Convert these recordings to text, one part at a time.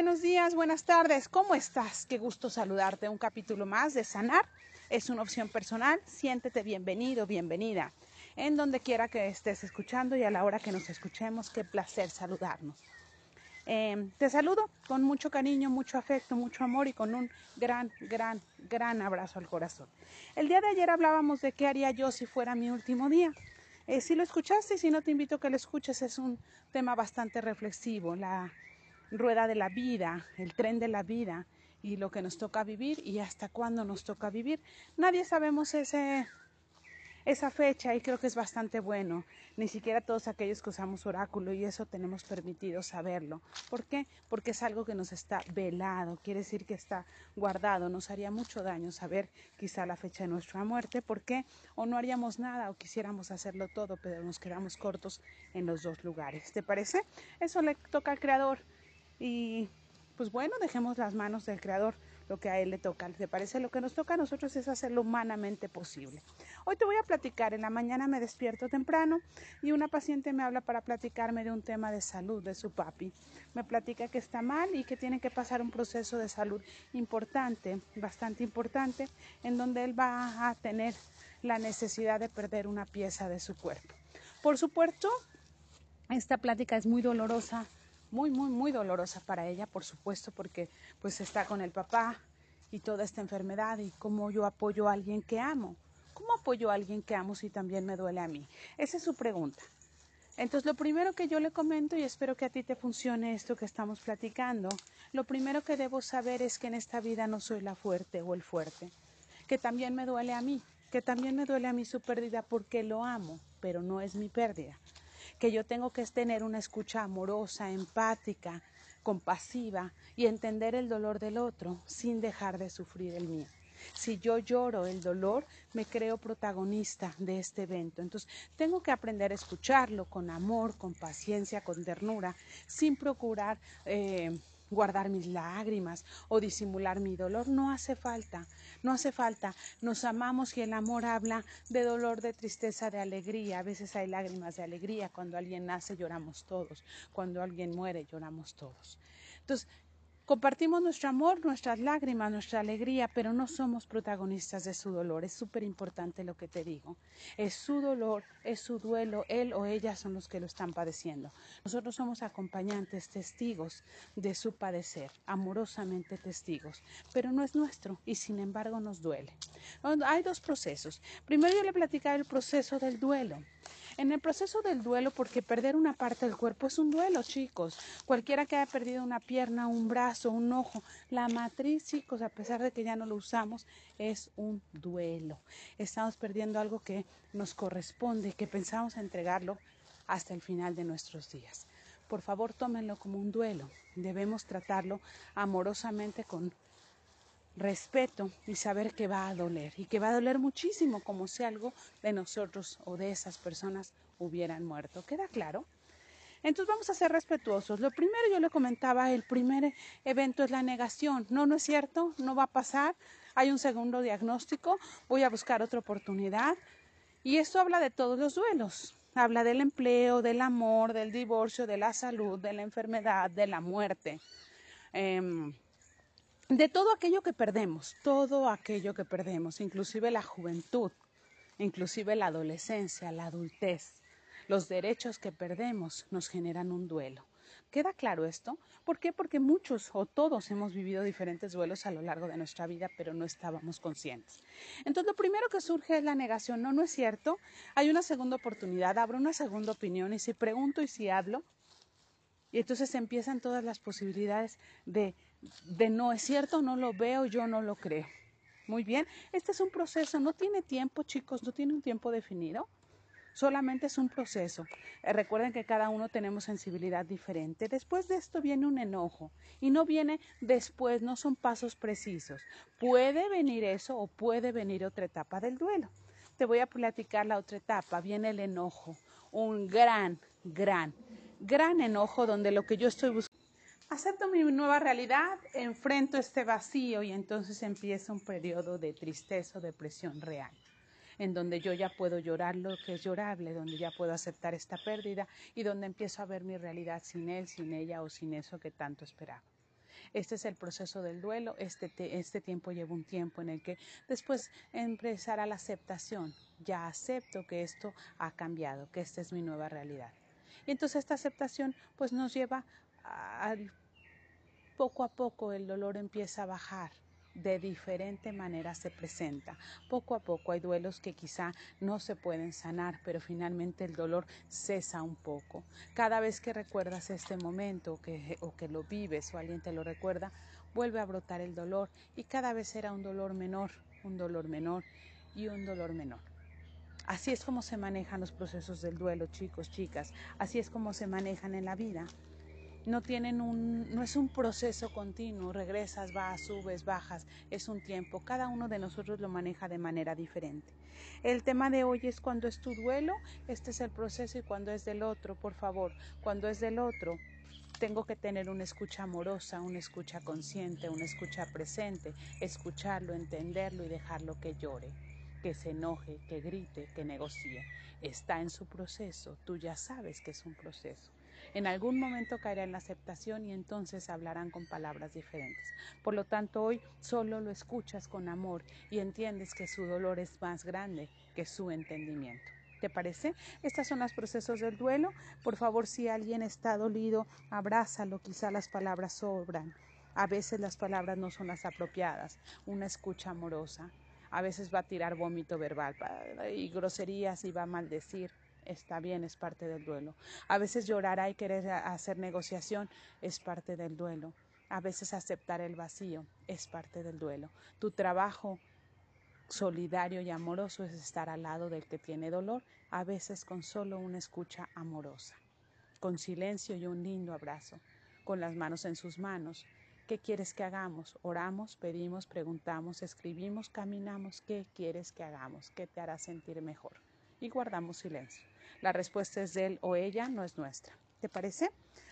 Buenos días, buenas tardes. ¿Cómo estás? Qué gusto saludarte. Un capítulo más de Sanar. Es una opción personal. Siéntete bienvenido, bienvenida. En donde quiera que estés escuchando y a la hora que nos escuchemos, qué placer saludarnos. Em, te saludo con mucho cariño, mucho afecto, mucho amor y con un gran, gran, gran abrazo al corazón. El día de ayer hablábamos de qué haría yo si fuera mi último día. Eh, si lo escuchaste y si no te invito a que lo escuches, es un tema bastante reflexivo, rueda de la vida, el tren de la vida y lo que nos toca vivir y hasta cuándo nos toca vivir. Nadie sabemos ese esa fecha y creo que es bastante bueno. Ni siquiera todos aquellos que usamos oráculo y eso tenemos permitido saberlo. ¿Por qué? Porque es algo que nos está velado, quiere decir que está guardado. Nos haría mucho daño saber quizá la fecha de nuestra muerte. ¿Por qué? O no haríamos nada o quisiéramos hacerlo todo, pero nos quedamos cortos en los dos lugares. ¿Te parece? Eso le toca al Creador. Y pues bueno, dejemos las manos del Creador lo que a él le toca. ¿Te parece? Lo que nos toca a nosotros es hacerlo humanamente posible. Hoy te voy a platicar. En la mañana me despierto temprano y una paciente me habla para platicarme de un tema de salud de su papi. Me platica que está mal y que tiene que pasar un proceso de salud importante, bastante importante, en donde él va a tener la necesidad de perder una pieza de su cuerpo. Por supuesto, esta plática es muy dolorosa muy, muy, muy dolorosa para ella, por supuesto, porque pues está con el papá y toda esta enfermedad y cómo yo apoyo a alguien que amo. ¿Cómo apoyo a alguien que amo si también me duele a mí? Esa es su pregunta. Entonces, lo primero que yo le comento, y espero que a ti te funcione esto que estamos platicando, lo primero que debo saber es que en esta vida no soy la fuerte o el fuerte, que también me duele a mí, que también me duele a mí su pérdida porque lo amo, pero no es mi pérdida que yo tengo que tener una escucha amorosa, empática, compasiva y entender el dolor del otro sin dejar de sufrir el mío. Si yo lloro el dolor, me creo protagonista de este evento. Entonces, tengo que aprender a escucharlo con amor, con paciencia, con ternura, sin procurar eh, guardar mis lágrimas o disimular mi dolor. No hace falta, no hace falta. Nos amamos y el amor habla de dolor, de tristeza, de alegría. A veces hay lágrimas de alegría. Cuando alguien nace lloramos todos. Cuando alguien muere lloramos todos. Entonces, Compartimos nuestro amor, nuestras lágrimas, nuestra alegría, pero no somos protagonistas de su dolor. Es súper importante lo que te digo. Es su dolor, es su duelo, él o ella son los que lo están padeciendo. Nosotros somos acompañantes, testigos de su padecer, amorosamente testigos, pero no es nuestro y sin embargo nos duele. Hay dos procesos. Primero yo le platicaba el proceso del duelo. En el proceso del duelo, porque perder una parte del cuerpo es un duelo, chicos. Cualquiera que haya perdido una pierna, un brazo, un ojo, la matriz, chicos, a pesar de que ya no lo usamos, es un duelo. Estamos perdiendo algo que nos corresponde, que pensamos entregarlo hasta el final de nuestros días. Por favor, tómenlo como un duelo. Debemos tratarlo amorosamente con respeto y saber que va a doler y que va a doler muchísimo como si algo de nosotros o de esas personas hubieran muerto. ¿Queda claro? Entonces vamos a ser respetuosos. Lo primero yo le comentaba, el primer evento es la negación. No, no es cierto, no va a pasar. Hay un segundo diagnóstico, voy a buscar otra oportunidad. Y esto habla de todos los duelos. Habla del empleo, del amor, del divorcio, de la salud, de la enfermedad, de la muerte. Em, de todo aquello que perdemos, todo aquello que perdemos, inclusive la juventud, inclusive la adolescencia, la adultez, los derechos que perdemos nos generan un duelo. ¿Queda claro esto? ¿Por qué? Porque muchos o todos hemos vivido diferentes duelos a lo largo de nuestra vida, pero no estábamos conscientes. Entonces, lo primero que surge es la negación. No, no es cierto. Hay una segunda oportunidad, abro una segunda opinión y si pregunto y si hablo, y entonces empiezan todas las posibilidades de de no es cierto, no lo veo, yo no lo creo. Muy bien, este es un proceso, no tiene tiempo, chicos, no tiene un tiempo definido. Solamente es un proceso. Eh, recuerden que cada uno tenemos sensibilidad diferente. Después de esto viene un enojo y no viene después, no son pasos precisos. Puede venir eso o puede venir otra etapa del duelo. Te voy a platicar la otra etapa. Viene el enojo, un gran, gran, gran enojo donde lo que yo estoy buscando acepto mi nueva realidad, enfrento este vacío y entonces empieza un periodo de tristeza o depresión real. en donde yo ya puedo llorar lo que es llorable, donde ya puedo aceptar esta pérdida y donde empiezo a ver mi realidad sin él, sin ella o sin eso que tanto esperaba. Este es el proceso del duelo. Este, este tiempo lleva un tiempo en el que después empezará la aceptación. Ya acepto que esto ha cambiado, que esta es mi nueva realidad. Y entonces esta aceptación pues nos lleva a, poco a poco el dolor empieza a bajar de diferente manera se presenta. Poco a poco hay duelos que quizá no se pueden sanar, pero finalmente el dolor cesa un poco. Cada vez que recuerdas este momento que, o que lo vives o alguien te lo recuerda, vuelve a brotar el dolor y cada vez será un dolor menor, un dolor menor y un dolor menor. Así es como se manejan los procesos del duelo, chicos, chicas. Así es como se manejan en la vida no tienen un, no es un proceso continuo, regresas, vas, subes, bajas, es un tiempo. Cada uno de nosotros lo maneja de manera diferente. El tema de hoy es cuando es tu duelo, este es el proceso y cuando es del otro, por favor, cuando es del otro, tengo que tener una escucha amorosa, una escucha consciente, una escucha presente, escucharlo, entenderlo y dejarlo que llore, que se enoje, que grite, que negocie. Está en su proceso, tú ya sabes que es un proceso. En algún momento caerá en la aceptación y entonces hablarán con palabras diferentes. Por lo tanto, hoy solo lo escuchas con amor y entiendes que su dolor es más grande que su entendimiento. ¿Te parece? Estos son los procesos del duelo. Por favor, si alguien está dolido, abrázalo, quizá las palabras sobran. A veces las palabras no son las apropiadas. Una escucha amorosa. A veces va a tirar vómito verbal y groserías y va a maldecir está bien, es parte del duelo. A veces llorar y querer hacer negociación es parte del duelo. A veces aceptar el vacío es parte del duelo. Tu trabajo solidario y amoroso es estar al lado del que tiene dolor, a veces con solo una escucha amorosa, con silencio y un lindo abrazo, con las manos en sus manos. ¿Qué quieres que hagamos? Oramos, pedimos, preguntamos, escribimos, caminamos. ¿Qué quieres que hagamos? ¿Qué te hará sentir mejor? Y guardamos silencio. La respuesta es de él o ella, no es nuestra. ¿Te parece?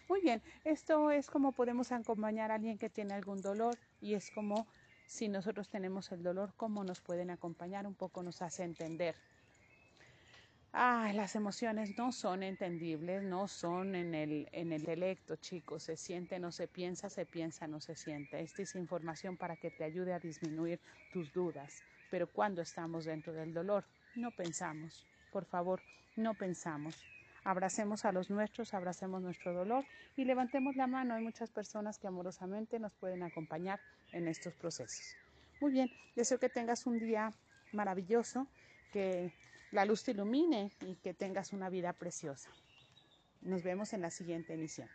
Muy bien, esto es como podemos acompañar a alguien que tiene algún dolor y es como si nosotros tenemos el dolor, cómo nos pueden acompañar, un poco nos hace entender. Ah, las emociones no son entendibles, no son en el, en el intelecto, chicos. Se siente, no se piensa, se piensa, no se siente. Esta es información para que te ayude a disminuir tus dudas. Pero cuando estamos dentro del dolor, no pensamos, por favor, no pensamos. Abracemos a los nuestros, abracemos nuestro dolor y levantemos la mano. Hay muchas personas que amorosamente nos pueden acompañar en estos procesos. Muy bien, deseo que tengas un día maravilloso, que la luz te ilumine y que tengas una vida preciosa. Nos vemos en la siguiente emisión.